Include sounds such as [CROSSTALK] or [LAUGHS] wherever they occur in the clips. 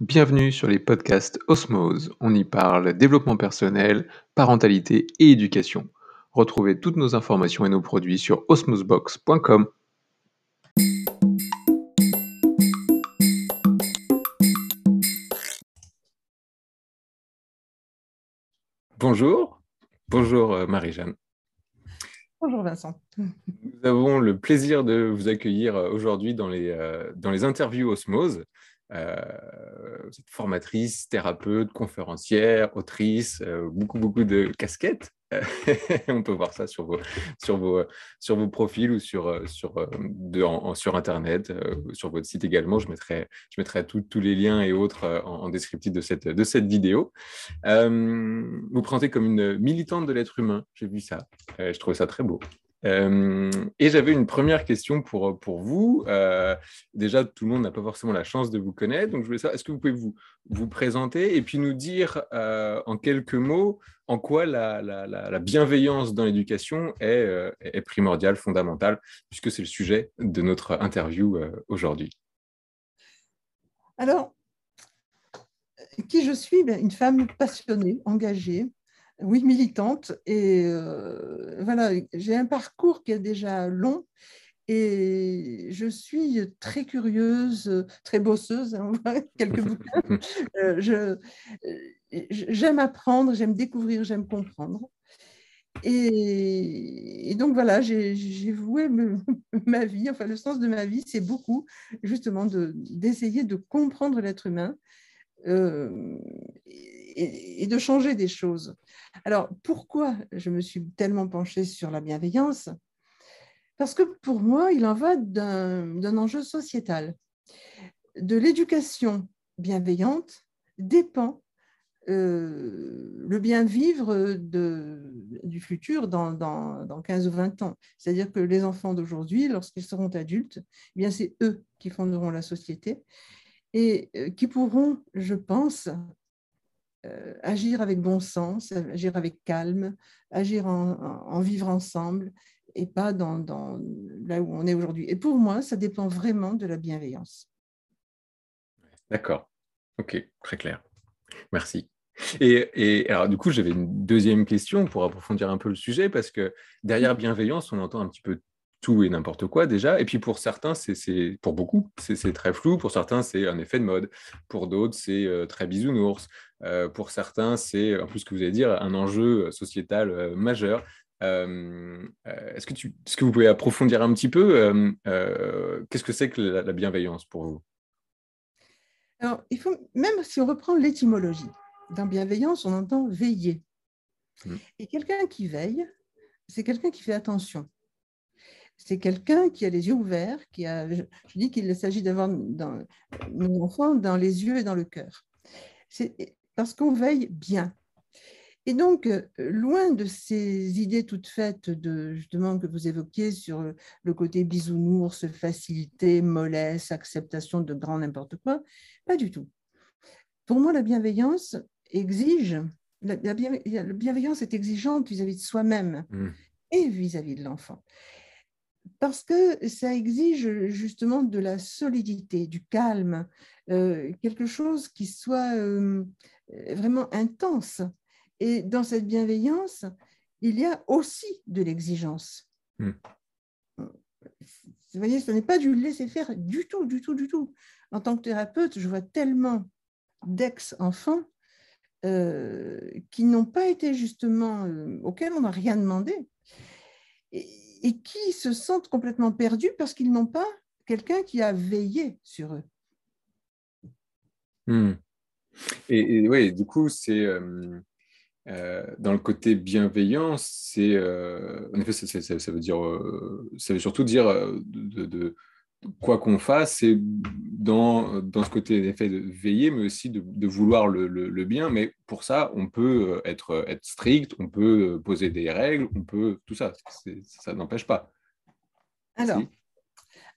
Bienvenue sur les podcasts Osmose. On y parle développement personnel, parentalité et éducation. Retrouvez toutes nos informations et nos produits sur osmosebox.com. Bonjour, bonjour euh, Marie-Jeanne. Bonjour Vincent. Nous avons le plaisir de vous accueillir euh, aujourd'hui dans les, euh, dans les interviews Osmose. Euh, êtes formatrice, thérapeute, conférencière, autrice, euh, beaucoup, beaucoup de casquettes. [LAUGHS] On peut voir ça sur vos, sur vos, sur vos profils ou sur, euh, sur, de, sur Internet, sur votre site également. Je mettrai, je mettrai tous les liens et autres en, descriptif de cette, de cette vidéo. vous présentez comme une militante de l'être humain. J'ai vu ça. je trouvais ça très beau. Euh, et j'avais une première question pour, pour vous. Euh, déjà, tout le monde n'a pas forcément la chance de vous connaître, donc je voulais savoir, est-ce que vous pouvez vous, vous présenter et puis nous dire euh, en quelques mots en quoi la, la, la bienveillance dans l'éducation est, est, primordiale, fondamentale, puisque c'est le sujet de notre interview aujourd'hui. Alors, qui je suis? Ben, Une femme passionnée, engagée, oui, militante. Et euh, voilà, j'ai un parcours qui est déjà long et je suis très curieuse, très bosseuse, hein, [LAUGHS] quelques bouquins. [LAUGHS] Euh, j'aime apprendre, j'aime découvrir, j'aime comprendre. Et, donc voilà, j'ai voué [LAUGHS] ma vie, enfin le sens de ma vie, c'est beaucoup justement d'essayer de, comprendre l'être humain euh, et, de changer des choses. Alors, pourquoi je me suis tellement penchée sur la bienveillance? Parce que pour moi, il en va d'un enjeu sociétal. De l'éducation bienveillante dépend euh, le bien vivre du futur dans, dans, 15 ou 20 ans. C'est-à-dire que les enfants d'aujourd'hui, lorsqu'ils seront adultes, eh bien c'est eux qui fonderont la société et euh, qui pourront, je pense, agir avec bon sens, agir avec calme, agir en, vivre ensemble et pas dans, là où on est aujourd'hui. Et pour moi, ça dépend vraiment de la bienveillance. D'accord. Ok, très clair. Merci. Et, et, alors, du coup, j'avais une deuxième question pour approfondir un peu le sujet, parce que derrière bienveillance, on entend un petit peu tout et n'importe quoi déjà. Et puis pour certains, c'est pour beaucoup, c'est très flou. Pour certains, c'est un effet de mode. Pour d'autres, c'est euh, très bisounours. Euh, pour certains, c'est, en plus, ce que vous allez dire, un enjeu sociétal euh, majeur. Est-ce que, tu, est que vous pouvez approfondir un petit peu Qu'est-ce que c'est que la, bienveillance pour vous? Alors, il faut, même si on reprend l'étymologie, dans bienveillance, on entend veiller. Mmh. Et quelqu'un qui veille, c'est quelqu'un qui fait attention c'est quelqu'un qui a les yeux ouverts, qui a, je, dis qu'il s'agit d'avoir nos enfants dans les yeux et dans le cœur. C'est parce qu'on veille bien. Et donc, loin de ces idées toutes faites de, justement, que vous évoquiez sur le côté bisounours, facilité, mollesse, acceptation de grand n'importe quoi, pas du tout. Pour moi, la bienveillance exige, la, bienveillance est exigeante vis-à-vis de soi-même mmh. et vis à -vis de l'enfant parce que ça exige justement de la solidité, du calme, euh, quelque chose qui soit euh, vraiment intense. Et dans cette bienveillance, il y a aussi de l'exigence. Hmm. Vous voyez, ce n'est pas du laisser-faire du tout, du tout, du tout. En tant que thérapeute, je vois tellement d'ex-enfants euh, qui n'ont pas été justement, auxquels on n'a rien demandé. Et, et qui se sentent complètement perdus parce qu'ils n'ont pas quelqu'un qui a veillé sur eux. Hmm. Et, oui, du coup, c'est euh, euh, dans le côté bienveillance, c'est euh, en effet, ça, veut dire, ça veut surtout dire de, quoi qu'on fasse, c'est dans, dans ce côté d'effet de veiller, mais aussi de, vouloir le, bien. Mais pour ça, on peut être, être strict, on peut poser des règles, on peut tout ça. Ça n'empêche pas. Alors,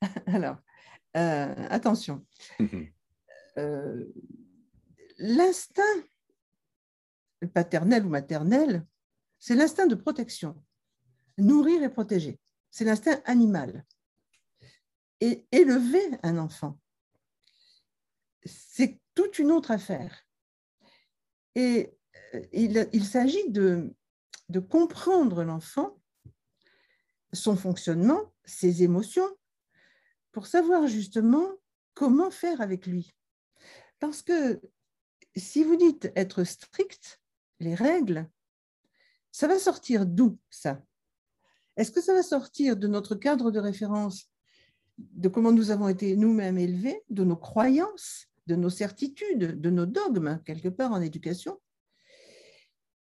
[LAUGHS] alors euh, attention. Euh, l'instinct paternel ou maternel, c'est l'instinct de protection. Nourrir et protéger. C'est l'instinct animal et élever un enfant. c'est toute une autre affaire. Et euh, il, s'agit de, de comprendre l'enfant, son fonctionnement, ses émotions, pour savoir justement comment faire avec lui. Parce que si vous dites être strict, les règles, ça va sortir d'où ça? Est-ce que ça va sortir de notre cadre de référence, de comment nous avons été nous-mêmes élevés, de nos croyances, de nos certitudes, de nos dogmes, quelque part en éducation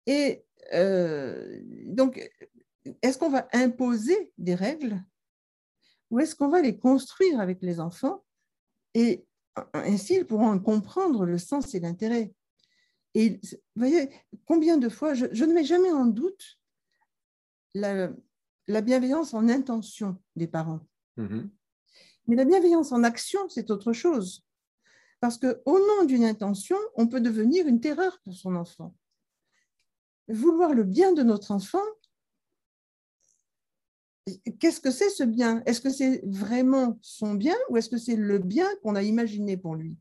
Et euh, donc, est-ce qu'on va imposer des règles ou est-ce qu'on va les construire avec les enfants et ainsi ils pourront comprendre le sens et l'intérêt et vous voyez, combien de fois, je, ne mets jamais en doute la, bienveillance en intention des parents. Mm-hmm. Mais la bienveillance en action, c'est autre chose. Parce qu'au nom d'une intention, on peut devenir une terreur pour son enfant. Vouloir le bien de notre enfant, qu'est-ce que c'est ce bien? Est-ce que c'est vraiment son bien ou est-ce que c'est le bien qu'on a imaginé pour lui?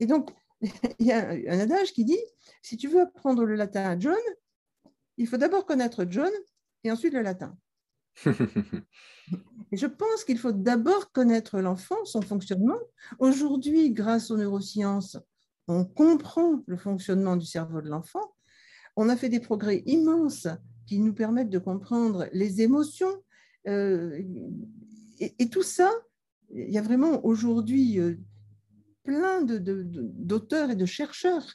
Et donc, [LAUGHS] il y a un adage qui dit, si tu veux apprendre le latin à John, il faut d'abord connaître John et ensuite le latin. [LAUGHS] je pense qu'il faut d'abord connaître l'enfant, son fonctionnement. Aujourd'hui, grâce aux neurosciences, on comprend le fonctionnement du cerveau de l'enfant. On a fait des progrès immenses qui nous permettent de comprendre les émotions. Euh, et, tout ça, il y a vraiment aujourd'hui euh, plein d'auteurs et de chercheurs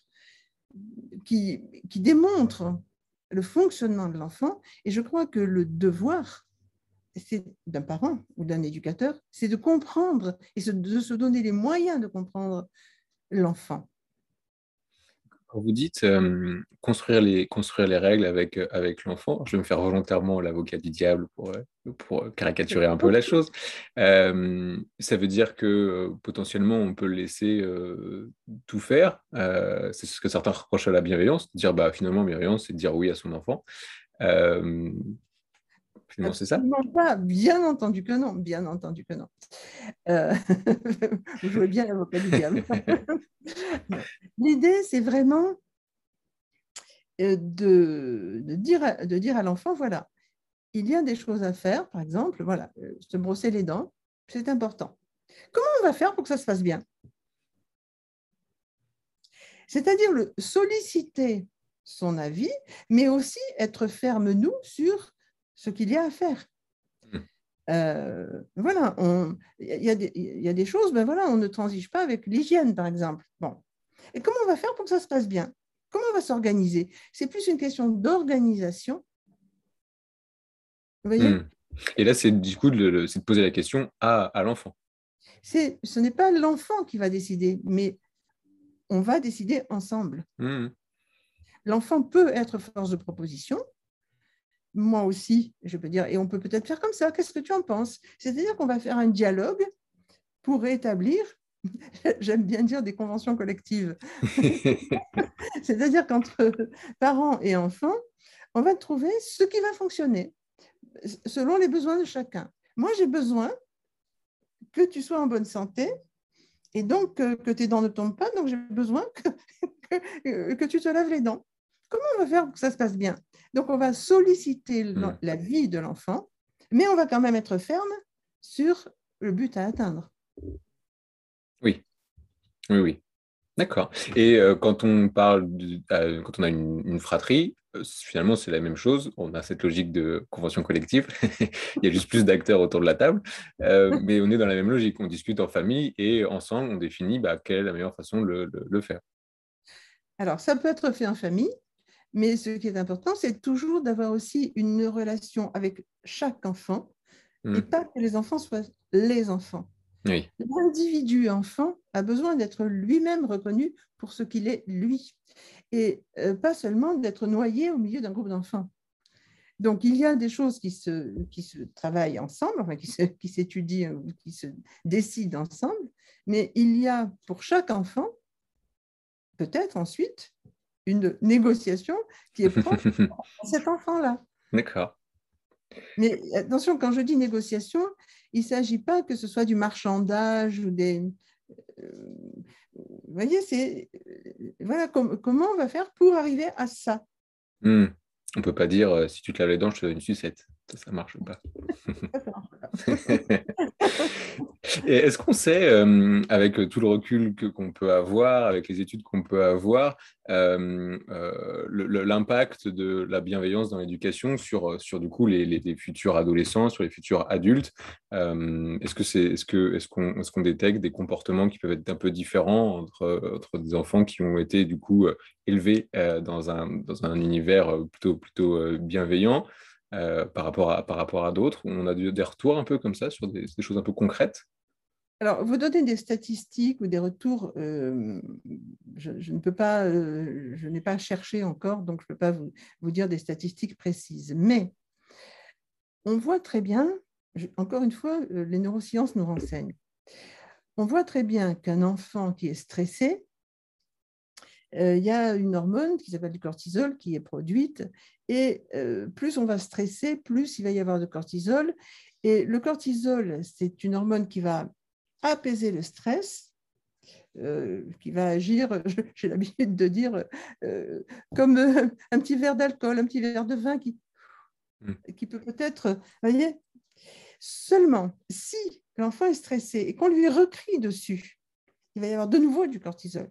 qui démontrent le fonctionnement de l'enfant. Et je crois que le devoir d'un parent ou d'un éducateur, c'est de comprendre et de se donner les moyens de comprendre l'enfant. Vous dites euh, construire, les, construire les règles avec, euh, avec l'enfant, je vais me faire volontairement l'avocat du diable pour, euh, pour caricaturer un peu la chose. ça veut dire que potentiellement, on peut laisser tout faire. c'est ce que certains reprochent à la bienveillance, dire bah, finalement, bienveillance, c'est dire oui à son enfant. Finalement, c'est ça? Pas, bien entendu que non, bien entendu que non. Euh, [LAUGHS] je veux bien l'avocat du diable. [LAUGHS] L'idée, c'est vraiment euh, de, de, dire, de dire à l'enfant, voilà, il y a des choses à faire, par exemple, voilà, euh, se brosser les dents, c'est important. Comment on va faire pour que ça se fasse bien? C'est-à-dire le solliciter son avis, mais aussi être ferme, nous, sur ce qu'il y a à faire. Hmm. Euh, voilà, il y, y, a des choses, ben voilà, on ne transige pas avec l'hygiène, par exemple. Bon. Et comment on va faire pour que ça se passe bien? Comment on va s'organiser? C'est plus une question d'organisation. Hmm. Et là, c'est du coup de, de, poser la question à, à l'enfant. Ce n'est pas l'enfant qui va décider, mais on va décider ensemble. Hmm. L'enfant peut être force de proposition, moi aussi, je peux dire, et on peut peut-être faire comme ça, qu'est-ce que tu en penses? C'est-à-dire qu'on va faire un dialogue pour établir, [LAUGHS] j'aime bien dire des conventions collectives, [LAUGHS] c'est-à-dire qu'entre parents et enfants, on va trouver ce qui va fonctionner selon les besoins de chacun. Moi, j'ai besoin que tu sois en bonne santé et donc que, tes dents ne tombent pas, donc j'ai besoin que [LAUGHS] tu te laves les dents. Comment on va faire pour que ça se passe bien? Donc, on va solliciter hmm. la vie de l'enfant, mais on va quand même être ferme sur le but à atteindre. Oui, oui, oui. D'accord. Et euh, quand on parle, euh, quand on a une, fratrie, euh, finalement, c'est la même chose. On a cette logique de convention collective. [LAUGHS] Il y a juste plus d'acteurs autour de la table, [LAUGHS] mais on est dans la même logique. On discute en famille et ensemble, on définit bah, quelle est la meilleure façon de le faire. Alors, ça peut être fait en famille, mais ce qui est important, c'est toujours d'avoir aussi une relation avec chaque enfant et hmm. pas que les enfants soient les enfants. L'individu enfant a besoin d'être lui-même reconnu pour ce qu'il est lui et euh, pas seulement d'être noyé au milieu d'un groupe d'enfants. Donc, il y a des choses qui se, qui se travaillent ensemble, enfin, qui s'étudient ou qui se décident ensemble, mais il y a pour chaque enfant, peut-être ensuite, une négociation qui est propre à [LAUGHS] cet enfant-là. D'accord. Mais attention, quand je dis négociation, il ne s'agit pas que ce soit du marchandage ou des. Euh, vous voyez, c'est voilà comment on va faire pour arriver à ça? Hmm. On ne peut pas dire si tu te laves les dents, je te donne une sucette. Ça, marche pas. [LAUGHS] est-ce qu'on sait, euh, avec tout le recul qu'on peut avoir, avec les études qu'on peut avoir, euh, euh, l'impact de la bienveillance dans l'éducation sur, sur du coup les, futurs adolescents, sur les futurs adultes Est-ce que c'est, est-ce que, est-ce qu'on, est-ce qu'on détecte des comportements qui peuvent être un peu différents entre, entre des enfants qui ont été du coup élevés dans un, dans un univers plutôt, plutôt bienveillant? Euh, par rapport à, par rapport à d'autres On a des retours un peu comme ça sur des, choses un peu concrètes? Alors, vous donnez des statistiques ou des retours, euh, je, ne peux pas, euh, je n'ai pas cherché encore, donc je ne peux pas vous, vous, dire des statistiques précises. Mais on voit très bien, encore une fois, les neurosciences nous renseignent. On voit très bien qu'un enfant qui est stressé, il y a une hormone qui s'appelle le cortisol qui est produite et euh, plus on va stresser, plus il va y avoir de cortisol. Et le cortisol, c'est une hormone qui va apaiser le stress, euh, qui va agir, [LAUGHS] j'ai l'habitude de dire, euh, comme un petit verre d'alcool, un petit verre de vin qui, hmm. qui peut peut-être, voyez, seulement si l'enfant est stressé et qu'on lui recrie dessus, il va y avoir de nouveau du cortisol.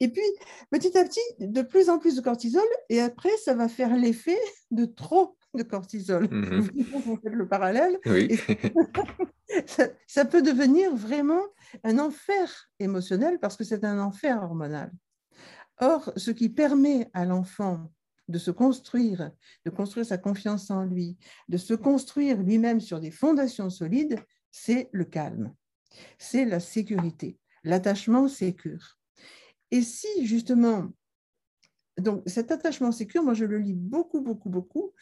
Et puis, petit à petit, de plus en plus de cortisol, et après, ça va faire l'effet de trop de cortisol. Mhm. Vous faites le parallèle. [LAUGHS] ça, peut devenir vraiment un enfer émotionnel parce que c'est un enfer hormonal. Or, ce qui permet à l'enfant de se construire, de construire sa confiance en lui, de se construire lui-même sur des fondations solides, c'est le calme, c'est la sécurité, l'attachement sécure. Et si justement, donc cet attachement sécure, moi je le lis beaucoup, beaucoup, beaucoup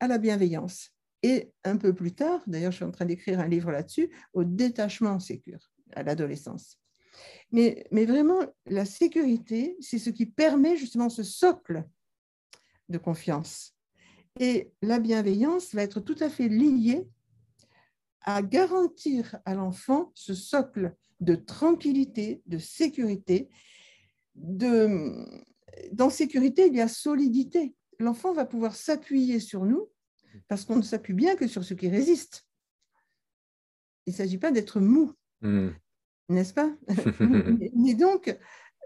à la bienveillance. Et un peu plus tard, d'ailleurs je suis en train d'écrire un livre là-dessus, au détachement sécure, à l'adolescence. Mais, mais vraiment, la sécurité, c'est ce qui permet justement ce socle de confiance. Et la bienveillance va être tout à fait liée à garantir à l'enfant ce socle de tranquillité, de sécurité de, dans sécurité, il y a solidité. L'enfant va pouvoir s'appuyer sur nous parce qu'on ne s'appuie bien que sur ce qui résiste. Il ne s'agit pas d'être mou, hmm. n'est-ce pas [LAUGHS] Et donc,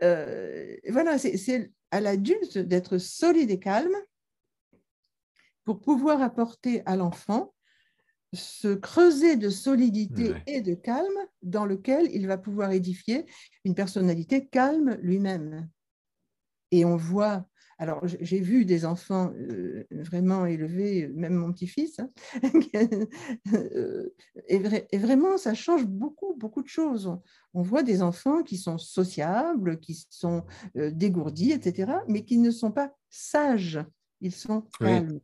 euh, voilà, c'est à l'adulte d'être solide et calme pour pouvoir apporter à l'enfant ce creuset de solidité et de calme dans lequel il va pouvoir édifier une personnalité calme lui-même. Et on voit, alors j'ai vu des enfants euh, vraiment élevés, même mon petit-fils, hein, [LAUGHS] euh, et, vraiment ça change beaucoup, beaucoup de choses. On voit des enfants qui sont sociables, qui sont euh, dégourdis, etc., mais qui ne sont pas sages, ils sont calmes.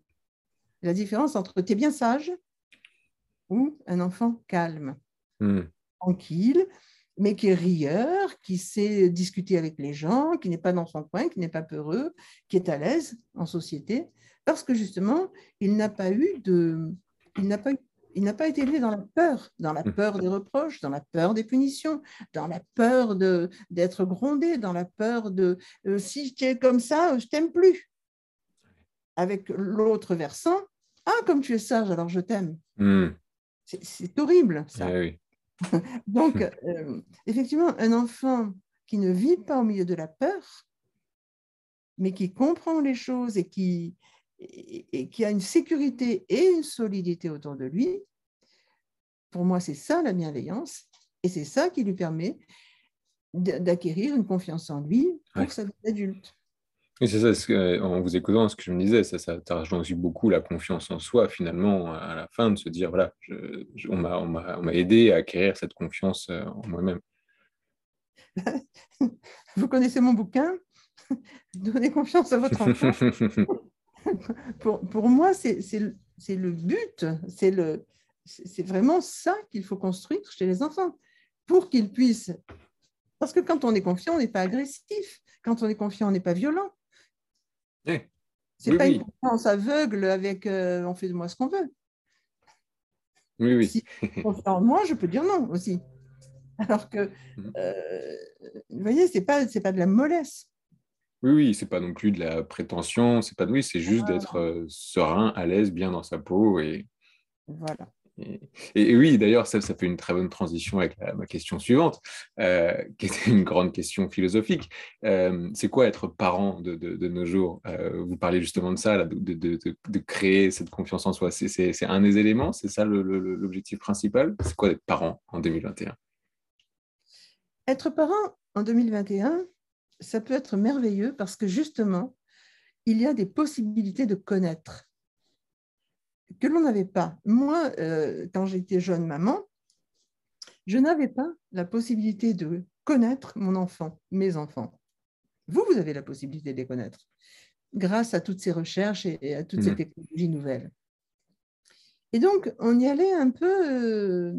La différence entre tu es bien sage ou un enfant calme, hmm. tranquille, mais qui est rieur, qui sait discuter avec les gens, qui n'est pas dans son coin, qui n'est pas peureux, qui est à l'aise en société, parce que justement, il n'a pas eu de... Il n'a pas il n'a pas été élevé dans la peur, dans la hmm. peur des reproches, dans la peur des punitions, dans la peur d'être grondé, dans la peur de euh, si tu es comme ça, je t'aime plus. Avec l'autre versant, ah, comme tu es sage, alors je t'aime. Hmm. C'est horrible, ça. Eh [LAUGHS] Donc, euh, effectivement, un enfant qui ne vit pas au milieu de la peur, mais qui comprend les choses et qui, et, qui a une sécurité et une solidité autour de lui, pour moi, c'est ça la bienveillance. Et c'est ça qui lui permet d'acquérir une confiance en lui pour sa vie d'adulte. Oui, c'est ça, en vous écoutant, ce que je me disais, ça, ça, rejoint aussi beaucoup la confiance en soi, finalement, à la fin, de se dire, voilà, on m'a aidé à acquérir cette confiance euh, en moi-même. [LAUGHS] Vous connaissez mon bouquin? [LAUGHS] Donnez confiance à votre enfant. [LAUGHS] pour, pour, moi, c'est le but, c'est vraiment ça qu'il faut construire chez les enfants, pour qu'ils puissent... Parce que quand on est confiant, on n'est pas agressif. Quand on est confiant, on n'est pas violent. C'est pas une confiance aveugle avec euh, on fait de moi ce qu'on veut. Oui, oui. Si en moi, je peux dire non aussi. Alors que, mmh. euh, vous voyez, ce n'est pas, pas de la mollesse. Oui, oui, c'est pas non plus de la prétention, c'est pas de oui, c'est juste ah. d'être euh, serein, à l'aise, bien dans sa peau et voilà. Et, oui, d'ailleurs, ça, ça fait une très bonne transition avec ma question suivante, euh, [LAUGHS] qui était une grande question philosophique. Euh, c'est quoi être parent de, nos jours? Euh, Vous parlez justement de ça, de, créer cette confiance en soi. C'est un des éléments, c'est ça l'objectif principal? C'est quoi être parent en 2021 Être parent en 2021, ça peut être merveilleux parce que justement, il y a des possibilités de connaître que l'on n'avait pas. Moi, euh, quand j'étais jeune maman, je n'avais pas la possibilité de connaître mon enfant, mes enfants. Vous, vous avez la possibilité de les connaître grâce à toutes ces recherches et à toutes ces mmh. technologies nouvelles. Et donc, on y allait un peu euh,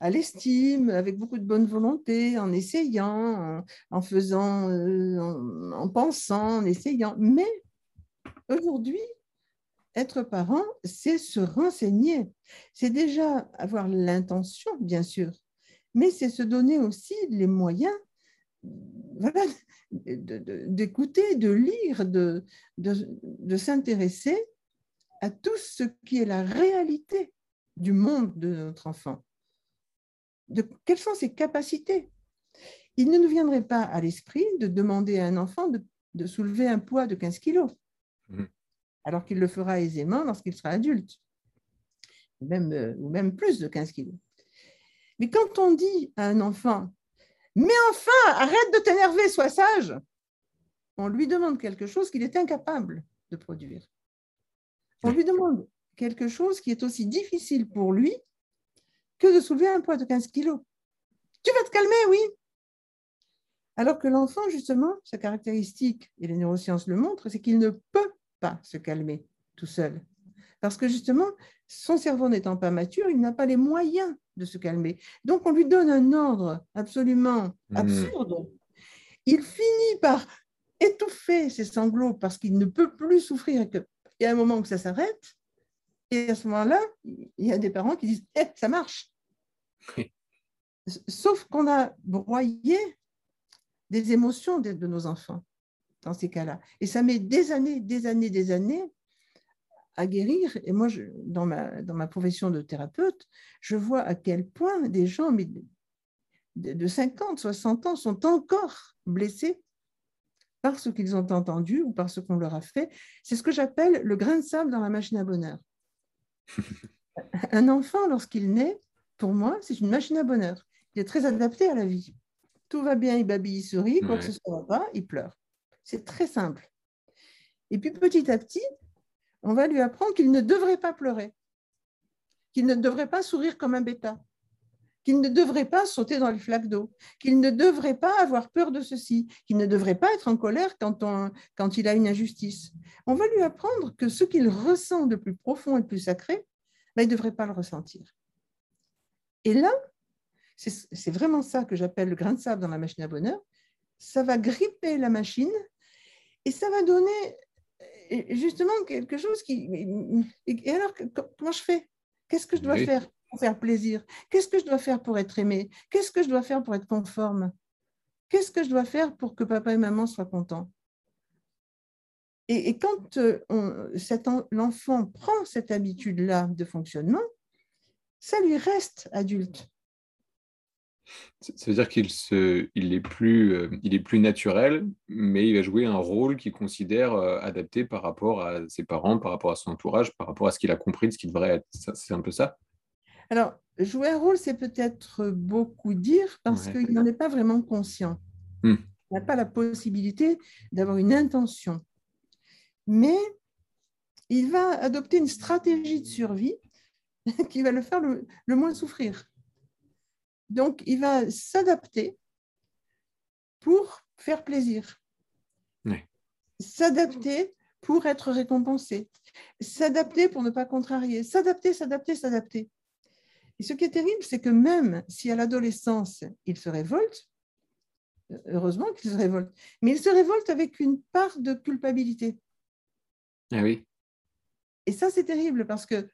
à l'estime, avec beaucoup de bonne volonté, en essayant, en, faisant, euh, en, pensant, en essayant. Mais aujourd'hui, être parent, c'est se renseigner. C'est déjà avoir l'intention, bien sûr, mais c'est se donner aussi les moyens d'écouter, de, lire, de, de, s'intéresser à tout ce qui est la réalité du monde de notre enfant. De, quelles sont ses capacités? Il ne nous viendrait pas à l'esprit de demander à un enfant de, soulever un poids de 15 kilos. Mmh alors qu'il le fera aisément lorsqu'il sera adulte, même, euh, ou même plus de 15 kilos. Mais quand on dit à un enfant, mais enfin, arrête de t'énerver, sois sage, on lui demande quelque chose qu'il est incapable de produire. On lui demande quelque chose qui est aussi difficile pour lui que de soulever un poids de 15 kilos. Tu vas te calmer, oui. Alors que l'enfant, justement, sa caractéristique, et les neurosciences le montrent, c'est qu'il ne peut pas se calmer tout seul. Parce que justement, son cerveau n'étant pas mature, il n'a pas les moyens de se calmer. Donc on lui donne un ordre absolument mmh. absurde. Il finit par étouffer ses sanglots parce qu'il ne peut plus souffrir et qu'il y a un moment où ça s'arrête. Et à ce moment-là, il y a des parents qui disent eh, ça marche. Sauf qu'on a broyé des émotions de nos enfants dans ces cas-là. Et ça met des années, des années, des années à guérir. Et moi, je, dans, ma, dans ma profession de thérapeute, je vois à quel point des gens mais de 50, 60 ans sont encore blessés par ce qu'ils ont entendu ou par ce qu'on leur a fait. C'est ce que j'appelle le grain de sable dans la machine à bonheur. [LAUGHS] Un enfant, lorsqu'il naît, pour moi, c'est une machine à bonheur. Il est très adapté à la vie. Tout va bien, il babille, il sourit, quoi que ce soit pas, il pleure. C'est très simple. Et puis petit à petit, on va lui apprendre qu'il ne devrait pas pleurer, qu'il ne devrait pas sourire comme un bêta, qu'il ne devrait pas sauter dans les flaques d'eau, qu'il ne devrait pas avoir peur de ceci, qu'il ne devrait pas être en colère quand, quand il a une injustice. On va lui apprendre que ce qu'il ressent de plus profond et de plus sacré, ben, il ne devrait pas le ressentir. Et là, c'est vraiment ça que j'appelle le grain de sable dans la machine à bonheur. Ça va gripper la machine et ça va donner euh, justement quelque chose qui... Et alors, comment je fais? Qu'est-ce que je dois faire pour faire plaisir? Qu'est-ce que je dois faire pour être aimé? Qu'est-ce que je dois faire pour être conforme? Qu'est-ce que je dois faire pour que papa et maman soient contents? Et, quand euh, l'enfant prend cette habitude-là de fonctionnement, ça lui reste adulte. Ça veut dire qu'il il est, plus, euh, il est plus naturel, mais il va jouer un rôle qu'il considère euh, adapté par rapport à ses parents, par rapport à son entourage, par rapport à ce qu'il a compris de ce qu'il devrait être. C'est un peu ça? Alors, jouer un rôle, c'est peut-être beaucoup dire parce qu'il n'en est pas vraiment conscient. Hmm. Il n'a pas la possibilité d'avoir une intention. Mais il va adopter une stratégie de survie [LAUGHS] qui va le faire le moins souffrir. Donc, il va s'adapter pour faire plaisir. S'adapter pour être récompensé. S'adapter pour ne pas contrarier. S'adapter, s'adapter, s'adapter. Et ce qui est terrible, c'est que même si à l'adolescence, il se révolte, heureusement qu'il se révolte, mais il se révolte avec une part de culpabilité. Ah oui. Et ça, c'est terrible parce que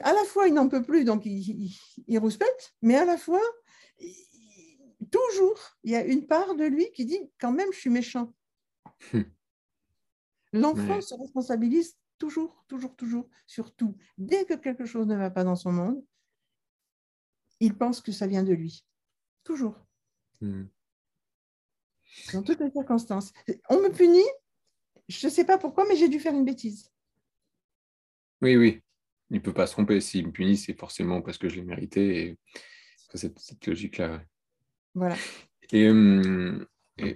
à la fois, il n'en peut plus, donc il, il, rouspète, mais à la fois, toujours, il y a une part de lui qui dit quand même, je suis méchant. Hmm. L'enfant se responsabilise toujours, toujours, toujours sur tout. Dès que quelque chose ne va pas dans son monde, il pense que ça vient de lui. Toujours. Hmm. Dans toutes les circonstances. On me punit, je ne sais pas pourquoi, mais j'ai dû faire une bêtise. Oui, oui. Il ne peut pas se tromper. S'il me punit, c'est forcément parce que je l'ai mérité. Et cette, cette logique-là. Voilà. Et, hum,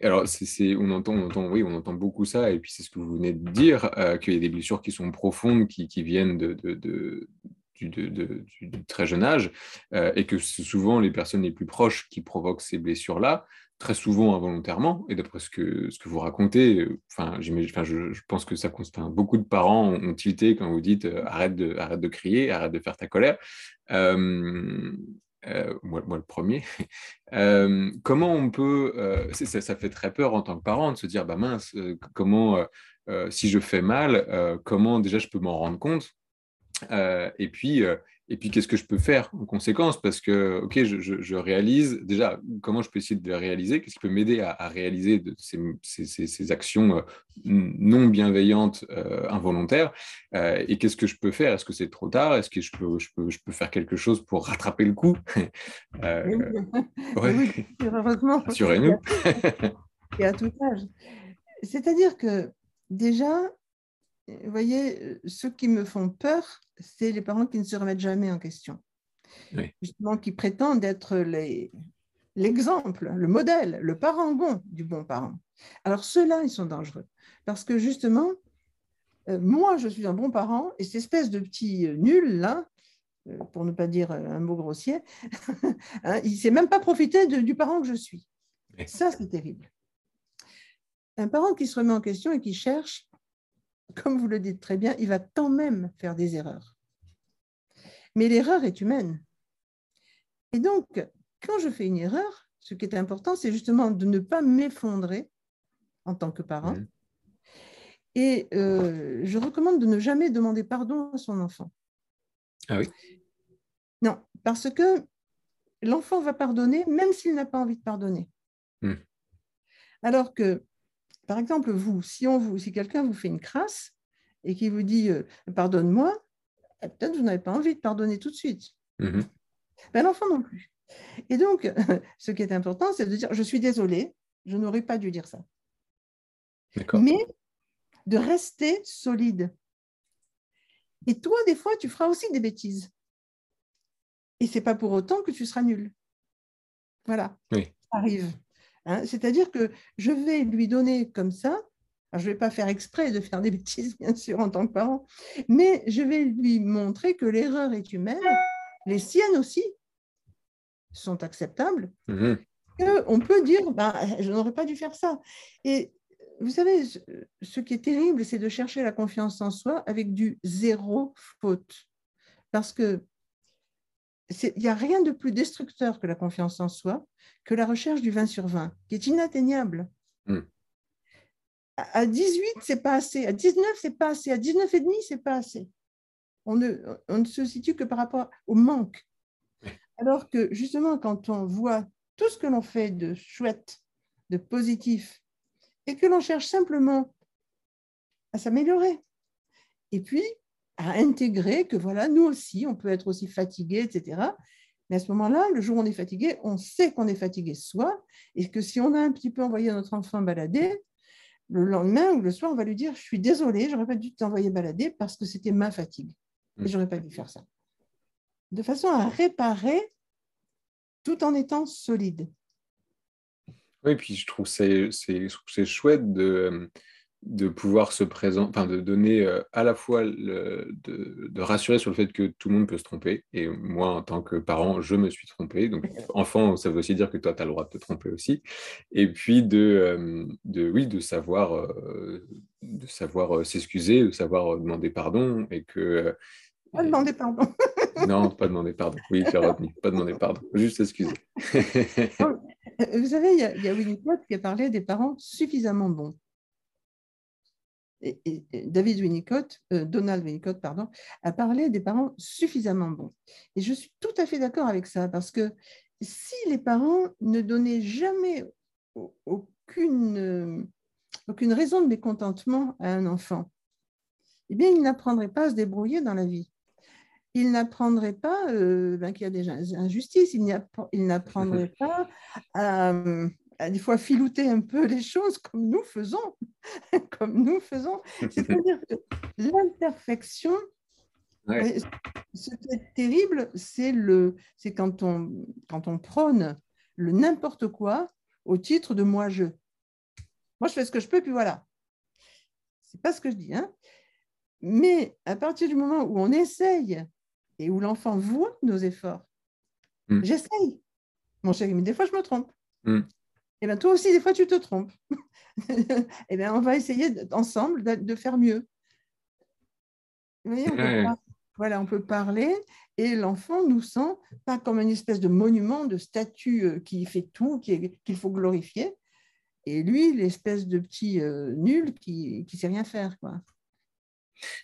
alors, c'est, on, entend, on, entend, oui, on entend beaucoup ça, et puis c'est ce que vous venez de dire, euh, qu'il y a des blessures qui sont profondes, qui, qui viennent de, de, de du, du, très jeune âge, euh, et que c'est souvent les personnes les plus proches qui provoquent ces blessures-là, très souvent involontairement, et d'après ce que, vous racontez, euh, enfin, enfin, je, pense que ça enfin, beaucoup de parents ont, tilté quand vous dites arrête, de, arrête de crier, arrête de faire ta colère. Euh, moi, le premier, [LAUGHS] euh, comment on peut, euh, ça, fait très peur en tant que parent de se dire, bah mince, comment, si je fais mal, comment déjà je peux m'en rendre compte? Et puis, et puis, qu'est-ce que je peux faire en conséquence? Parce que, OK, je, réalise déjà comment je peux essayer de réaliser, qu'est-ce qui peut m'aider à, réaliser de ces, actions euh, non bienveillantes, euh, involontaires, euh, et qu'est-ce que je peux faire? Est-ce que c'est trop tard? Est-ce que je peux, je, peux, je peux faire quelque chose pour rattraper le coup? [LAUGHS] Oui, [LAUGHS] heureusement. Assurez-nous. [LAUGHS] Et à tout âge. C'est-à-dire que déjà, vous voyez, ceux qui me font peur, c'est les parents qui ne se remettent jamais en question. Justement, qui prétendent être l'exemple, le modèle, le parangon du bon parent. Alors ceux-là, ils sont dangereux. Parce que justement, euh, moi, je suis un bon parent, et cette espèce de petit euh, nul, là, euh, pour ne pas dire un mot grossier, [LAUGHS] hein, il ne sait même pas profiter du parent que je suis. Ça, c'est terrible. Un parent qui se remet en question et qui cherche comme vous le dites très bien, il va quand même faire des erreurs. Mais l'erreur est humaine. Et donc, quand je fais une erreur, ce qui est important, c'est justement de ne pas m'effondrer en tant que parent. Mmh. Et euh, je recommande de ne jamais demander pardon à son enfant. Ah oui Non, parce que l'enfant va pardonner même s'il n'a pas envie de pardonner. Mmh. Alors que par exemple, vous, si, on vous, si quelqu'un vous fait une crasse et qui vous dit euh, pardonne-moi, eh, peut-être vous n'avez pas envie de pardonner tout de suite. Ben, l'enfant non plus. Et donc, [LAUGHS] ce qui est important, c'est de dire je suis désolé, je n'aurais pas dû dire ça. Mais de rester solide. Et toi, des fois, tu feras aussi des bêtises. Et c'est pas pour autant que tu seras nul. Voilà. Oui. Ça arrive. Hein. C'est-à-dire que je vais lui donner comme ça, je ne vais pas faire exprès de faire des [LAUGHS] bêtises, bien sûr, en tant que parent, mais je vais lui montrer que l'erreur est humaine, les siennes aussi sont acceptables, mmh on peut dire, bah, je n'aurais pas dû faire ça. Et vous savez, ce qui est terrible, c'est de chercher la confiance en soi avec du zéro faute. Parce que il n'y a rien de plus destructeur que la confiance en soi, que la recherche du 20 sur 20, qui est inatteignable. Hmm. À 18, c'est pas assez. À 19, c'est pas assez. À 19 et demi, c'est pas assez. On ne, on ne se situe que par rapport au manque. Alors que justement, quand on voit tout ce que l'on fait de chouette, de positif, et que l'on cherche simplement à s'améliorer, et puis à intégrer que voilà, nous aussi, on peut être aussi fatigué, etc. Mais à ce moment-là, le jour où on est fatigué, on sait qu'on est fatigué soi, et que si on a un petit peu envoyé notre enfant balader, le lendemain ou le soir, on va lui dire Je suis désolé, j'aurais pas dû t'envoyer balader parce que c'était ma fatigue. Et mm. j'aurais pas dû faire ça. De façon à réparer tout en étant solide. Oui, puis je trouve c'est chouette de, de pouvoir se présenter, enfin de donner euh, à la fois le, de, rassurer sur le fait que tout le monde peut se tromper. Et moi, en tant que parent, je me suis trompé. Donc, enfant, ça veut aussi dire que toi, tu as le droit de te tromper aussi. Et puis de, euh, de oui, de savoir, euh, de savoir s'excuser, de savoir demander pardon et que. Pas demander pardon. [LAUGHS] non, pas demander pardon. Oui, j'ai retenu. Pas demander pardon. Juste s'excuser. [LAUGHS] Vous savez, il y a, a Winnicott qui a parlé des parents suffisamment bons. David Winnicott, euh, Donald Winnicott, pardon, a parlé des parents suffisamment bons. Et je suis tout à fait d'accord avec ça, parce que si les parents ne donnaient jamais aucune, aucune raison de mécontentement à un enfant, eh bien, il n'apprendrait pas à se débrouiller dans la vie. Il n'apprendrait pas euh, ben, qu'il y a des injustices, il n'apprendrait pas à, des fois filouter un peu les choses comme nous faisons, [LAUGHS] comme nous faisons. C'est-à-dire que l'imperfection, ce qui est terrible, c'est le, c'est quand on, quand on prône le n'importe quoi au titre de moi je. Moi je fais ce que je peux puis voilà. C'est pas ce que je dis, hein. Mais à partir du moment où on essaye et où l'enfant voit nos efforts, hmm. j'essaye. Mon chéri, mais des fois je me trompe. Hmm. Et bien toi aussi, des fois, tu te trompes. [LAUGHS] et bien, on va essayer ensemble de, faire mieux. Vous voyez, on peut, voilà, on peut parler et l'enfant nous sent pas comme une espèce de monument, de statue euh, qui fait tout, qu'il faut glorifier. Et lui, l'espèce de petit euh, nul qui ne sait rien faire. Quoi.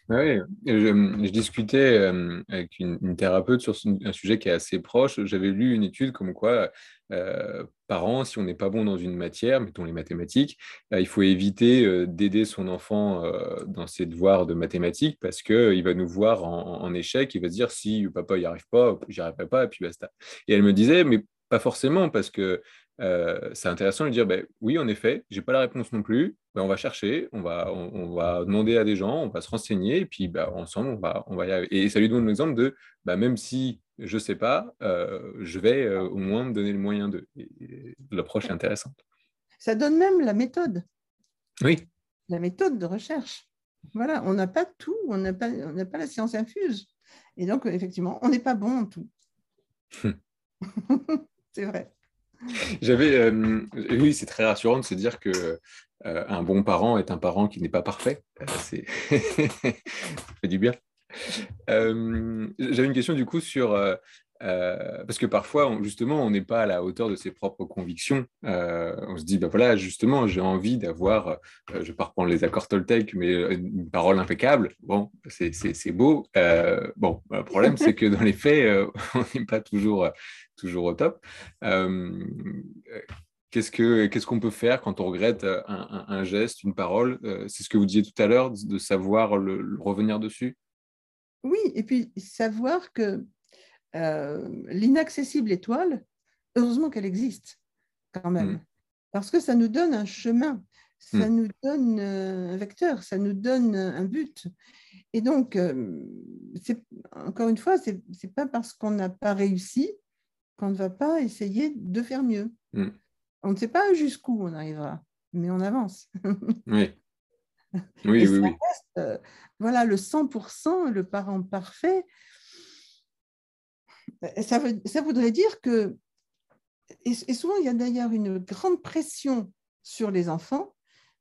Oui, je, discutais euh, avec une, thérapeute sur un sujet qui est assez proche. J'avais lu une étude comme quoi, euh, parents, si on n'est pas bon dans une matière, mettons les mathématiques, euh, il faut éviter d'aider son enfant dans ses devoirs de mathématiques parce qu'il va nous voir en, échec, il va se dire si papa n'y arrive pas, j'y arriverai pas, et puis basta. Et elle me disait, mais pas forcément, parce que euh, c'est intéressant de dire, ben, oui, en effet, j'ai pas la réponse non plus, ben, on va chercher, on va, on, va demander à des gens, on va se renseigner, et puis ben, ensemble, on va, on va y arriver. Et ça lui donne l'exemple de, ben, même si je sais pas, euh, je vais euh, au moins me donner le moyen de. L'approche est intéressante. Ça donne même la méthode. Oui. La méthode de recherche. Voilà, on n'a pas tout, on n'a pas, on pas la science infuse. Et donc, effectivement, on n'est pas bon en tout. [LAUGHS] c'est vrai. [LAUGHS] J'avais, euh, oui, c'est très rassurant de se dire que euh, un bon parent est un parent qui n'est pas parfait. Euh, c'est [LAUGHS] fait du bien. J'avais une question du coup sur parce que parfois, justement, on n'est pas à la hauteur de ses propres convictions. On se dit, ben voilà, justement, j'ai envie d'avoir, je pas reprendre les accords Toltec, mais une parole impeccable. Bon, c'est beau. bon, le problème, c'est que dans les faits, [LAUGHS] on n'est pas toujours, toujours au top. Qu'est-ce qu'on peut faire quand on regrette un, geste, une parole C'est ce que vous disiez tout à l'heure, de savoir le revenir dessus? Oui, et puis savoir que euh, l'inaccessible étoile, heureusement qu'elle existe quand même, mm. parce que ça nous donne un chemin, ça mm. nous donne euh, un vecteur, ça nous donne un but. Et donc, euh, encore une fois, ce n'est pas parce qu'on n'a pas réussi qu'on ne va pas essayer de faire mieux. Mm. On ne sait pas jusqu'où on arrivera, mais on avance. [LAUGHS] oui. Oui, oui, oui. voilà, le 100%, le parent parfait, ça, ça voudrait dire que, et, souvent il y a d'ailleurs une grande pression sur les enfants,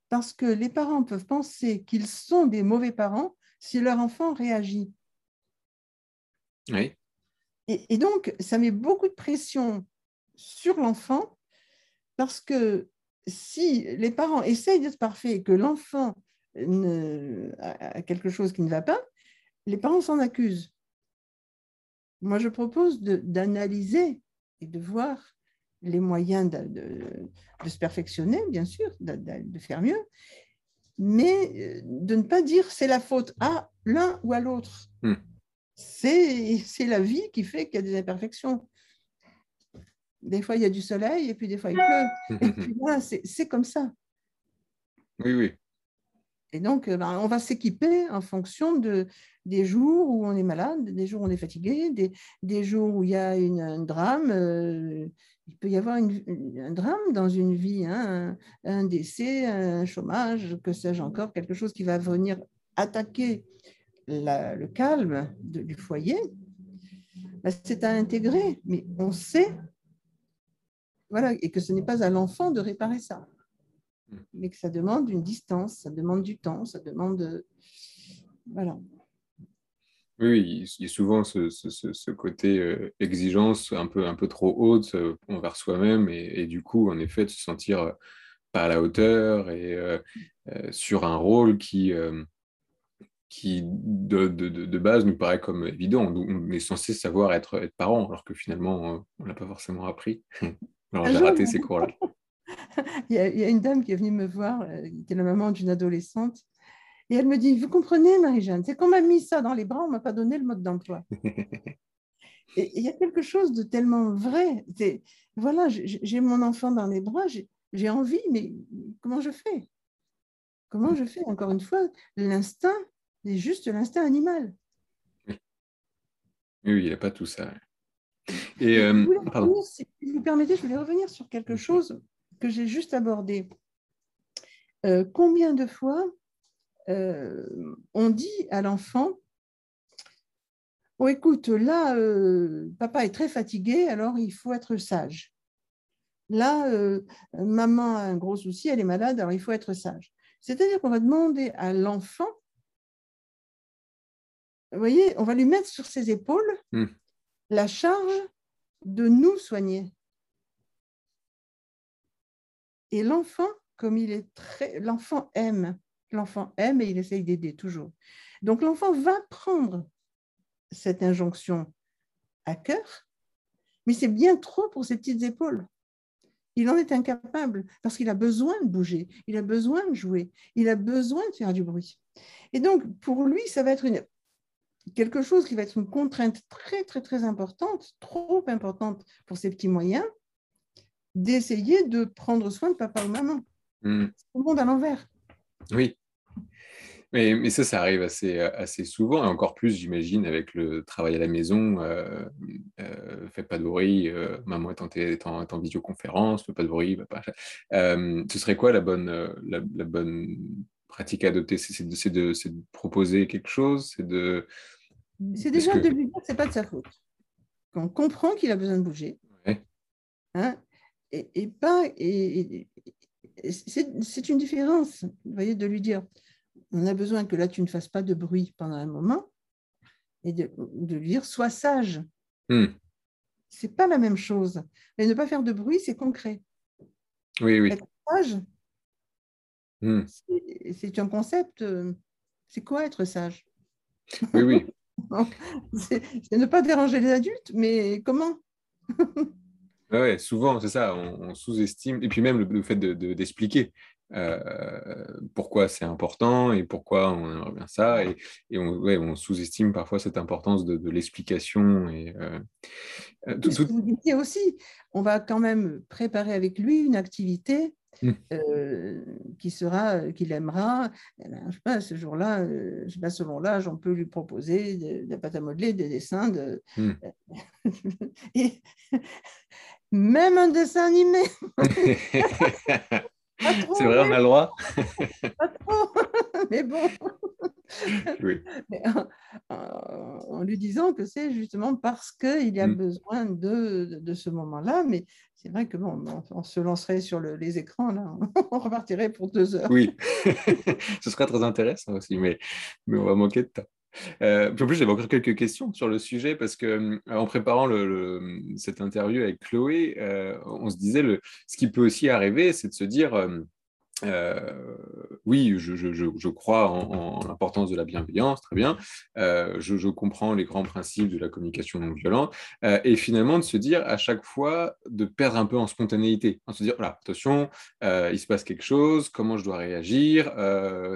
parce que les parents peuvent penser qu'ils sont des mauvais parents si leur enfant réagit. Oui. Et, donc, ça met beaucoup de pression sur l'enfant, parce que si les parents essayent d'être parfaits et que l'enfant a quelque chose qui ne va pas, les parents s'en accusent. Moi, je propose d'analyser et de voir les moyens de, se perfectionner, bien sûr, de, faire mieux, mais euh, de ne pas dire c'est la faute à l'un ou à l'autre. Hmm. C'est la vie qui fait qu'il y a des imperfections. Des fois, il y a du soleil et puis des fois, il pleut. Et puis [LAUGHS] voilà, c'est comme ça. Oui, oui. Et donc, euh, ben, on va s'équiper en fonction de, des jours où on est malade, des jours où on est fatigué, des, jours où il y a une, un drame. Euh, il peut y avoir un drame dans une vie, hein, un, décès, un chômage, que sais-je encore, quelque chose qui va venir attaquer le calme du foyer. Ben, c'est à intégrer, mais on sait voilà, et que ce n'est pas à l'enfant de réparer ça mais que ça demande une distance, ça demande du temps, ça demande. Voilà. Oui, il y a souvent ce, côté euh, exigence un peu, un peu trop haute euh, envers soi-même et, du coup, en effet, de se sentir pas à la hauteur et sur un rôle qui, qui de, de, de, base nous paraît comme évident. On, est censé savoir être, être parent, alors que finalement, on ne l'a pas forcément appris. [LAUGHS] alors j'ai raté ces cours-là. [LAUGHS] il, y a, une dame qui est venue me voir, qui était la maman d'une adolescente, et elle me dit, vous comprenez, Marie-Jeanne, c'est qu'on m'a mis ça dans les bras, on ne m'a pas donné le mode d'emploi. [LAUGHS] et il y a quelque chose de tellement vrai. Voilà, j'ai mon enfant dans les bras, j'ai envie, mais comment je fais? Comment je fais? Encore une fois, l'instinct est juste l'instinct animal. Oui, il n'y a pas tout ça. Et, euh, si vous me permettez, je voulais revenir sur quelque chose que j'ai juste abordé. Euh, combien de fois euh, on dit à l'enfant, oh, écoute, là, papa est très fatigué, alors il faut être sage. Là, maman a un gros souci, elle est malade, alors il faut être sage. C'est-à-dire qu'on va demander à l'enfant, vous voyez, on va lui mettre sur ses épaules hmm. la charge de nous soigner. Et l'enfant, comme il est très, l'enfant aime l'enfant aime et il essaye d'aider toujours. Donc l'enfant va prendre cette injonction à cœur, mais c'est bien trop pour ses petites épaules. Il en est incapable parce qu'il a besoin de bouger, il a besoin de jouer, il a besoin de faire du bruit. Et donc, pour lui, ça va être une, quelque chose qui va être une contrainte très, très, très importante, trop importante pour ses petits moyens, d'essayer de prendre soin de papa ou maman. Hmm. C'est le monde à l'envers. Oui. Mais, mais, ça, ça arrive assez, assez souvent, et encore plus, j'imagine, avec le travail à la maison. Euh, euh faites pas de bruit, euh, maman est en, est, en, est en, visioconférence, faites pas de bruit. pas... Euh, ce serait quoi la bonne, la, bonne pratique à adopter C'est de, de, de, proposer quelque chose C'est de... C'est déjà de lui dire que ce n'est pas de sa faute. On comprend qu'il a besoin de bouger. Hein et, et, pas. Et, c'est une différence, vous voyez, de lui dire on a besoin que là, tu ne fasses pas de bruit pendant un moment et de, lui dire sois sage. Hmm. C'est pas la même chose. Mais ne pas faire de bruit, c'est concret. Oui, oui. Être sage, hmm. c'est un concept. Euh, c'est quoi être sage? Oui, oui. [LAUGHS] c'est ne pas déranger les adultes, mais comment? Oui, souvent, c'est ça, on, sous-estime, et puis même le, fait d'expliquer. Euh, pourquoi c'est important et pourquoi on aimerait bien ça. Et, on, sous-estime parfois cette importance de, l'explication. Et, euh, tout, Ce que vous disiez aussi, on va quand même préparer avec lui une activité mmh. qui sera, qu'il aimera. Eh je sais pas, ce jour-là, je sais pas, selon l'âge, on peut lui proposer de, la pâte à modeler, des dessins. De... [LAUGHS] Et [LAUGHS] même un dessin animé. [LAUGHS] C'est vrai, on a le droit. Pas trop, mais bon. Oui. en, lui disant que c'est justement parce qu'il y a mm. besoin de, de, ce moment-là, mais c'est vrai que bon, on, se lancerait sur les écrans, là, [LAUGHS] on repartirait pour deux heures. Oui, [LAUGHS] ce serait très intéressant aussi, mais, mais on va manquer de temps. Euh, en plus, j'avais encore quelques questions sur le sujet parce que euh, en préparant cette interview avec Chloé, euh, on se disait le, ce qui peut aussi arriver, c'est de se dire euh, oui, je, crois en, l'importance de la bienveillance, très bien. Euh, je, comprends les grands principes de la communication non violente. Euh, et finalement, de se dire à chaque fois de perdre un peu en spontanéité. En se dire, voilà, attention, il se passe quelque chose, comment je dois réagir,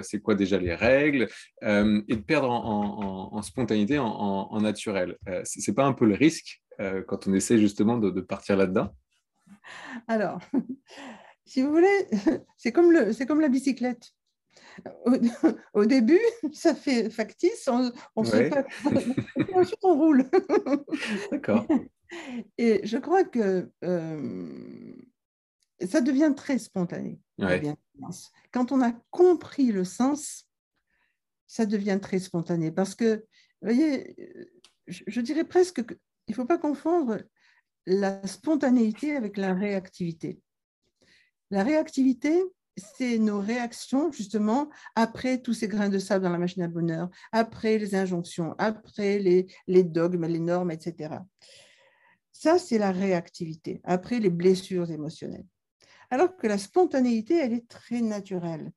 c'est quoi déjà les règles, et de perdre en, spontanéité, en, naturel. c'est pas un peu le risque quand on essaie justement de partir là-dedans? Alors, si vous voulez, [LAUGHS] c'est comme, le, comme la bicyclette. Au, [LAUGHS] début, [LAUGHS] ça fait factice, on, on se ensuite on roule. D'accord. Et je crois que euh, ça devient très spontané. Quand on a compris le sens, ça devient très spontané. Parce que, vous voyez, je, je dirais presque qu'il ne faut pas confondre la spontanéité avec la réactivité. La réactivité, c'est nos réactions justement après tous ces grains de sable dans la machine à bonheur, après les injonctions, après les, dogmes, les normes, etc. Ça, c'est la réactivité, après les blessures émotionnelles. Alors que la spontanéité, elle est très naturelle.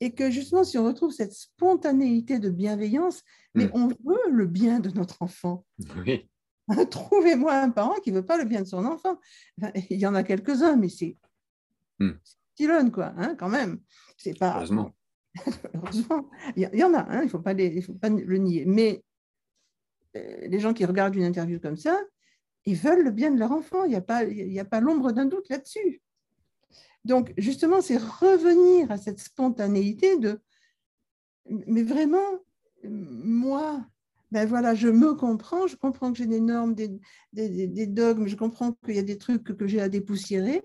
Et que justement, si on retrouve cette spontanéité de bienveillance, mais hmm. on veut le bien de notre enfant. Oui. [LAUGHS] Trouvez-moi un parent qui ne veut pas le bien de son enfant. il y en a quelques-uns, mais c'est hmm. quoi, hein, quand même. C'est pas. Heureusement. [LAUGHS] Heureusement. Il y, en a, hein, il ne faut, pas faut pas le nier. Mais euh, les gens qui regardent une interview comme ça, ils veulent le bien de leur enfant. Il n'y a pas, a pas l'ombre d'un doute là-dessus. Donc, justement, c'est revenir à cette spontanéité de, mais vraiment, moi, ben voilà, je me comprends, je comprends que j'ai des normes, des, des, dogmes, je comprends qu'il y a des trucs que, j'ai à dépoussiérer.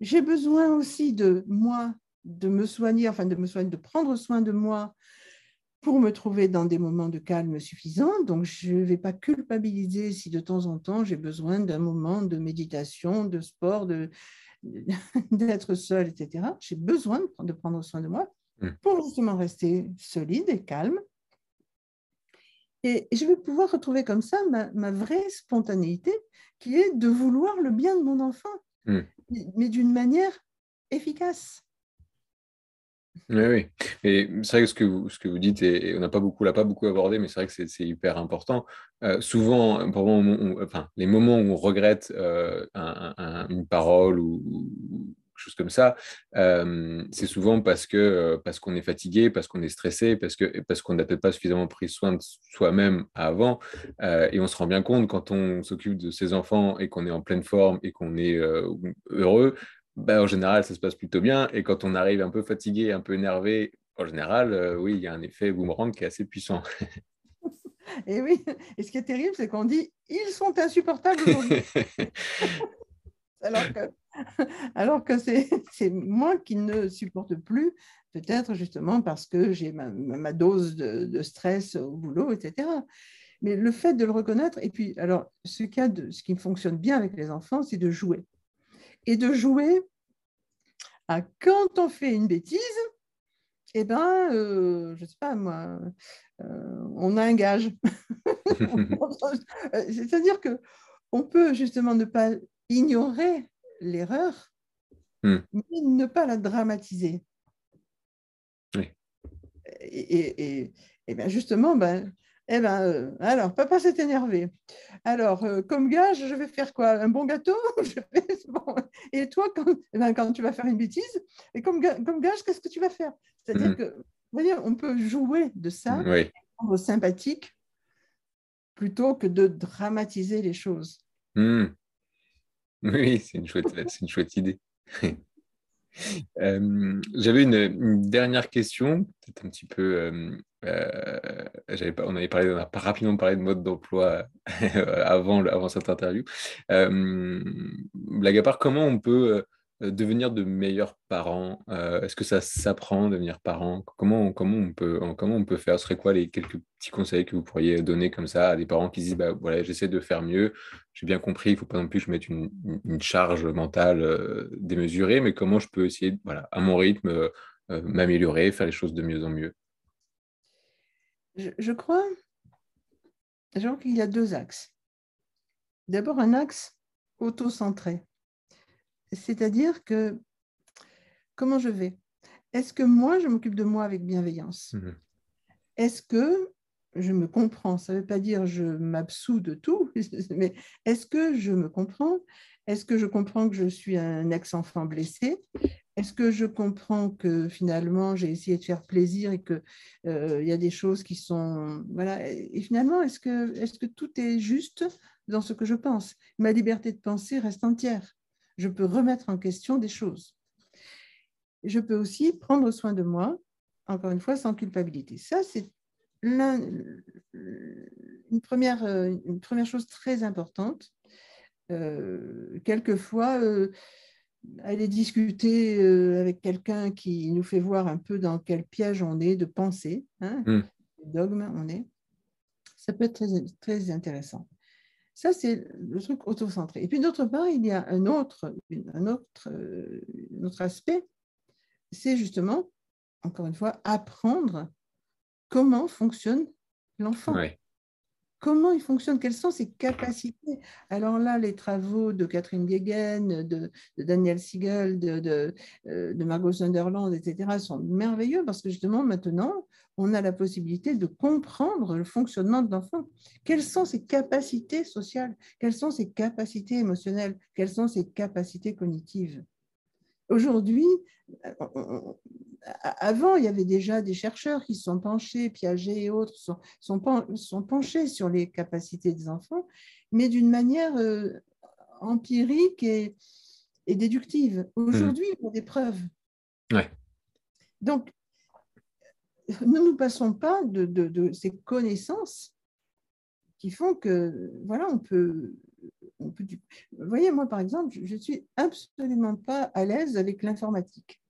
J'ai besoin aussi de moi, de me soigner, enfin de me soigner, de prendre soin de moi pour me trouver dans des moments de calme suffisants. Donc, je ne vais pas culpabiliser si de temps en temps j'ai besoin d'un moment de méditation, de sport, de, [LAUGHS] d'être seule, etc. J'ai besoin de prendre soin de moi hmm. pour justement rester solide et calme. Et je vais pouvoir retrouver comme ça ma, vraie spontanéité, qui est de vouloir le bien de mon enfant, hmm. Mais d'une manière efficace. Oui, oui. Et c'est vrai que ce que vous, ce que vous dites, et, on n'a pas beaucoup, l'a pas beaucoup abordé, mais c'est vrai que c'est hyper important. Euh, souvent, pour les moments où on regrette euh, une parole ou, comme ça, euh, c'est souvent parce que parce qu'on est fatigué, parce qu'on est stressé, parce que parce qu'on n'a peut-être pas suffisamment pris soin de soi-même avant. et on se rend bien compte quand on s'occupe de ses enfants et qu'on est en pleine forme et qu'on est heureux, bah, en général, ça se passe plutôt bien. Et quand on arrive un peu fatigué, un peu énervé, en général, euh, oui, il y a un effet boomerang qui est assez puissant. [LAUGHS] et oui, et ce qui est terrible, c'est qu'on dit ils sont insupportables aujourd'hui. [LAUGHS] alors que, [LAUGHS] alors que [LAUGHS] c'est moi qui ne supporte plus, peut-être justement parce que j'ai ma, dose de, de, stress au boulot, etc. Mais le fait de le reconnaître, et puis, alors, ce, cas de, ce qui fonctionne bien avec les enfants, c'est de jouer et de jouer à quand on fait une bêtise, eh ben, euh, je ne sais pas moi, euh, on a un gage. [LAUGHS] C'est-à-dire que on peut justement ne pas ignorer l'erreur, hmm. mais ne pas la dramatiser. Et, et, et, ben justement, ben, eh ben, euh, alors, papa s'est énervé. Alors, euh, comme gage, je vais faire quoi? Un bon gâteau? [LAUGHS] Et toi, quand, eh ben, quand, tu vas faire une bêtise, et comme, comme gage, qu'est-ce que tu vas faire? C'est-à-dire mmh. que, vous voyez, on peut jouer de ça, oui. sympathique, plutôt que de dramatiser les choses. Mmh. Oui, c'est une, chouette, une chouette idée. [LAUGHS] Euh, j'avais une, dernière question, peut-être un petit peu. Euh, euh, pas, on avait parlé, on a rapidement parlé de mode d'emploi [LAUGHS] avant, avant cette interview. blague à part, comment on peut euh, devenir de meilleurs parents euh, Est-ce que ça s'apprend devenir parent? Comment, comment, on peut, comment on peut faire? Ce serait quoi les quelques petits conseils que vous pourriez donner comme ça à des parents qui disent bah, voilà, j'essaie de faire mieux, j'ai bien compris, il ne faut pas non plus que je mette une, charge mentale euh, démesurée, mais comment je peux essayer, voilà, à mon rythme, m'améliorer, faire les choses de mieux en mieux? Je, je crois, je crois qu'il y a deux axes. D'abord, un axe auto-centré c'est-à-dire que comment je vais? Est-ce que moi, je m'occupe de moi avec bienveillance? Mhm. Est-ce que je me comprends? Ça ne veut pas dire je m'absous de tout, [LAUGHS] mais est-ce que je me comprends? Est-ce que je comprends que je suis un ex-enfant blessé? Est-ce que je comprends que finalement j'ai essayé de faire plaisir et qu'il euh, y a des choses qui sont... Voilà. Et finalement, est-ce que, est-ce que tout est juste dans ce que je pense? Ma liberté de penser reste entière je peux remettre en question des choses. Je peux aussi prendre soin de moi, encore une fois, sans culpabilité. Ça, c'est une, première, une première chose très importante. Euh, quelquefois, euh, aller discuter euh, avec quelqu'un qui nous fait voir un peu dans quel piège on est de penser, hein, hmm. dogme on est, ça peut être très, très intéressant. Ça, c'est le truc autocentré. Et puis d'autre part, il y a un autre, un autre, euh, un autre aspect, c'est justement, encore une fois, apprendre comment fonctionne l'enfant. comment il fonctionne, quelles sont ses capacités. Alors là, les travaux de Catherine Guéguen, de, Daniel Siegel, de, euh, de, Margot Sunderland, etc., sont merveilleux parce que justement, maintenant, on a la possibilité de comprendre le fonctionnement de l'enfant. Quelles sont ses capacités sociales? Quelles sont ses capacités émotionnelles? Quelles sont ses capacités cognitives? Aujourd'hui, avant, il y avait déjà des chercheurs qui se sont penchés, Piaget et autres, sont, sont, penchés sur les capacités des enfants, mais d'une manière euh, empirique et, déductive. Aujourd'hui, il y a des preuves. Donc, [LAUGHS] ne nous passons pas de, ces connaissances qui font que, voilà, on peut, on peut... Vous voyez, moi, par exemple, je ne suis absolument pas à l'aise avec l'informatique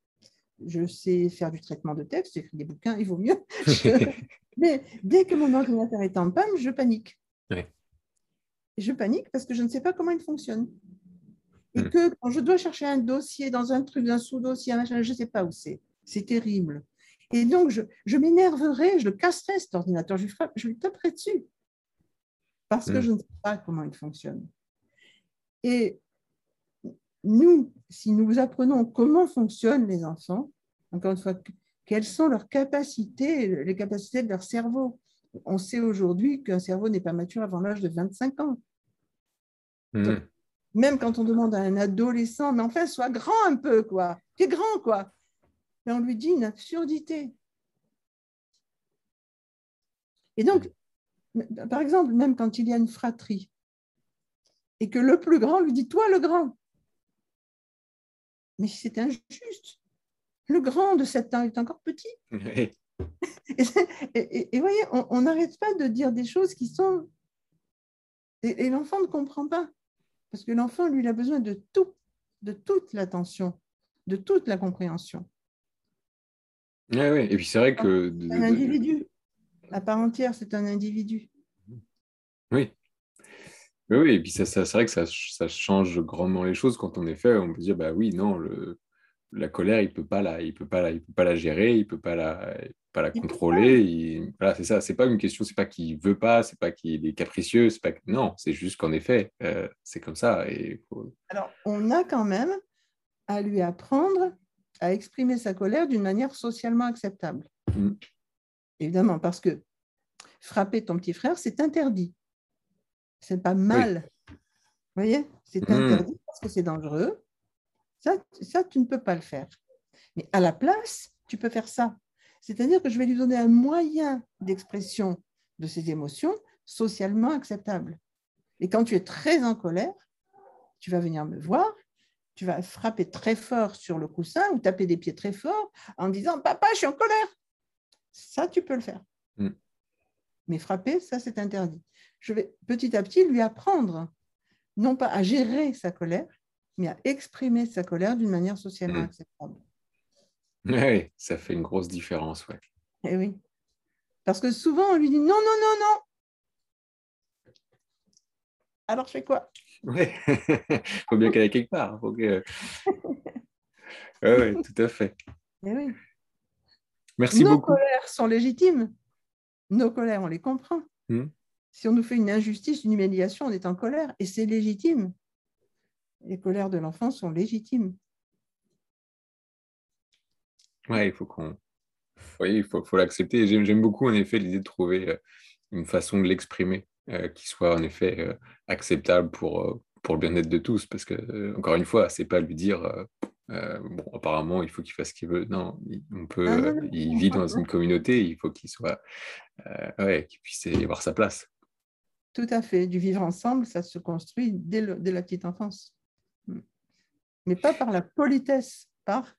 je sais faire du traitement de texte, j'écris des bouquins, il vaut mieux. [LAUGHS] Mais dès que mon ordinateur est en panne, je panique. Je panique parce que je ne sais pas comment il fonctionne. Et hmm. que quand je dois chercher un dossier dans un truc, un sous-dossier, je ne sais pas où c'est. C'est terrible. Et donc, je, je m'énerverai, je le casserai cet ordinateur, je lui, je lui taperai dessus. Parce que hmm. je ne sais pas comment il fonctionne. Et nous, si nous apprenons comment fonctionnent les enfants, encore une fois, quelles sont leurs capacités, les capacités de leur cerveau. On sait aujourd'hui qu'un cerveau n'est pas mature avant l'âge de 25 ans. Hmm. même quand on demande à un adolescent, mais enfin, sois grand un peu, quoi. Tu es grand, quoi. On lui dit une absurdité. Et donc, par exemple, même quand il y a une fratrie, et que le plus grand lui dit, toi le grand, mais c'est injuste. Le grand de 7 ans est encore petit. et, vous voyez, on n'arrête pas de dire des choses qui sont... Et, l'enfant ne comprend pas. Parce que l'enfant, lui, il a besoin de tout, de toute l'attention, de toute la compréhension. Oui, oui. Et puis c'est vrai que... Un individu. À part entière, c'est un individu. Oui. Oui, et puis ça, c'est vrai que ça, ça, change grandement les choses quand on est fait. On peut dire, bah oui, non, le, la colère, il peut pas la, il peut pas la, il peut pas la gérer, il peut pas la, pas la contrôler. voilà, c'est ça. C'est pas une question, c'est pas qu'il veut pas, c'est pas qu'il est capricieux, c'est pas non, c'est juste qu'en effet, euh, c'est comme ça. Et Alors, on a quand même à lui apprendre à exprimer sa colère d'une manière socialement acceptable. Mmh. Évidemment, parce que frapper ton petit frère, c'est interdit. C'est pas mal. Vous voyez? C'est hmm. interdit parce que c'est dangereux. Ça, ça, tu ne peux pas le faire. Mais à la place, tu peux faire ça. C'est-à-dire que je vais lui donner un moyen d'expression de ses émotions socialement acceptable. Et quand tu es très en colère, tu vas venir me voir, tu vas frapper très fort sur le coussin ou taper des pieds très fort en disant Papa, je suis en colère. Ça, tu peux le faire. Hmm. Mais frapper, ça, c'est interdit je vais petit à petit lui apprendre, non pas à gérer sa colère, mais à exprimer sa colère d'une manière socialement mmh. acceptable. Oui, ça fait une grosse différence, ouais. Eh oui. Parce que souvent, on lui dit non, non, non, non. Alors, je fais quoi? Oui, il [LAUGHS] faut bien qu'elle aille quelque part. Faut que... oui, tout à fait. Eh oui. Merci beaucoup. Nos colères sont légitimes. Nos colères, on les comprend. Mmh. Si on nous fait une injustice, une humiliation, on est en colère et c'est légitime. Les colères de l'enfant sont légitimes. Oui, il faut qu'on. Oui, il faut, l'accepter. J'aime beaucoup, en effet, l'idée de trouver euh, une façon de l'exprimer qui soit, en effet, euh, acceptable pour, pour le bien-être de tous. Parce que, encore une fois, c'est pas lui dire. bon, apparemment, il faut qu'il fasse ce qu'il veut. Non, on peut, ah il vit dans une communauté, il faut qu'il soit, ouais, qu'il puisse y avoir sa place. Tout à fait. Du vivre ensemble, ça se construit dès, la petite enfance. Mais pas par la politesse, par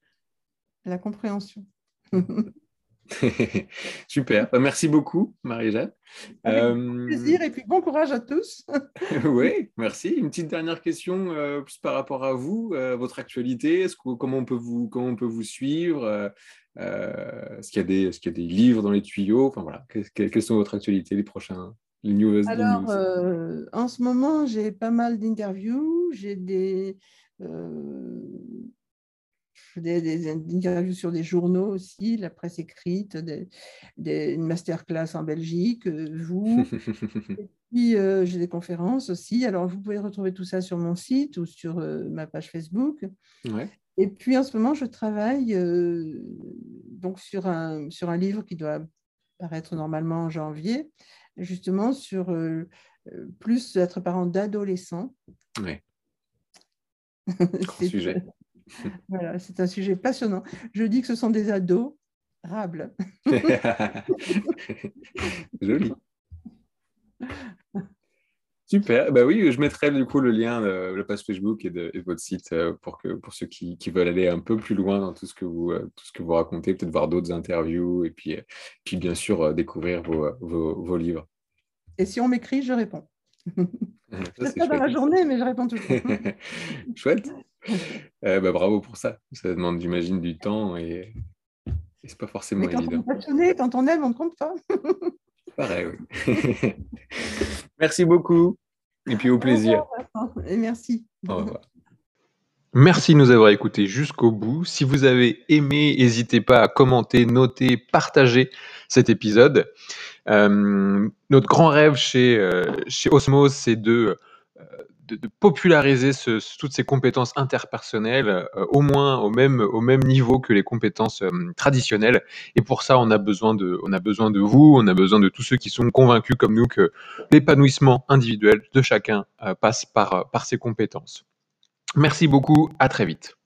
la compréhension. [LAUGHS] [LAUGHS] Super. Bah, merci beaucoup, Marie-Jeanne. Euh... plaisir et puis bon courage à tous. [LAUGHS] oui, merci. Une petite dernière question euh, plus par rapport à vous, euh, votre actualité. Est-ce que, comment, on peut vous, comment on peut vous suivre euh, Est-ce qu'il y, est y, a des livres dans les tuyaux? Enfin voilà, quelles sont votre actualité les prochains alors, euh, en ce moment, j'ai pas mal d'interviews, j'ai des, euh, des, interviews sur des journaux aussi, la presse écrite, des, une masterclass en Belgique, euh, vous. [LAUGHS] Et puis, euh, j'ai des conférences aussi. Alors, vous pouvez retrouver tout ça sur mon site ou sur euh, ma page Facebook. Et puis, en ce moment, je travaille donc sur un, sur un livre qui doit paraître normalement en janvier, justement sur plus être parent d'adolescents. Oui. [LAUGHS] sujet. [LAUGHS] Voilà, c'est un sujet passionnant. Je dis que ce sont des ados rables. [LAUGHS] Joli. [LAUGHS] Super. Bah oui, je mettrai du coup le lien de la page Facebook et de, votre site euh, pour, que, pour ceux qui, veulent aller un peu plus loin dans tout ce que vous, euh, tout ce que vous racontez, peut-être voir d'autres interviews et puis, euh, puis bien sûr découvrir vos, vos, livres. Et si on m'écrit, je réponds. Ça, pas dans la journée, mais je réponds toujours. chouette. [LAUGHS] Euh, bah, bravo pour ça. Ça demande, j'imagine, du temps et, et c'est pas forcément quand évident. On est passionné, quand on aime, on ne compte pas. Pareil, oui. [LAUGHS] merci beaucoup. Et puis au plaisir. Et merci. Au revoir. Merci de nous avoir écoutés jusqu'au bout. Si vous avez aimé, n'hésitez pas à commenter, noter, partager cet épisode. Euh, notre grand rêve chez, euh, chez Osmose, c'est de de, populariser toutes ces compétences interpersonnelles euh, au moins au même, au même niveau que les compétences euh, traditionnelles. Et pour ça, on a, besoin de, vous, on a besoin de tous ceux qui sont convaincus comme nous que l'épanouissement individuel de chacun euh, passe par, par ces compétences. Merci beaucoup, à très vite.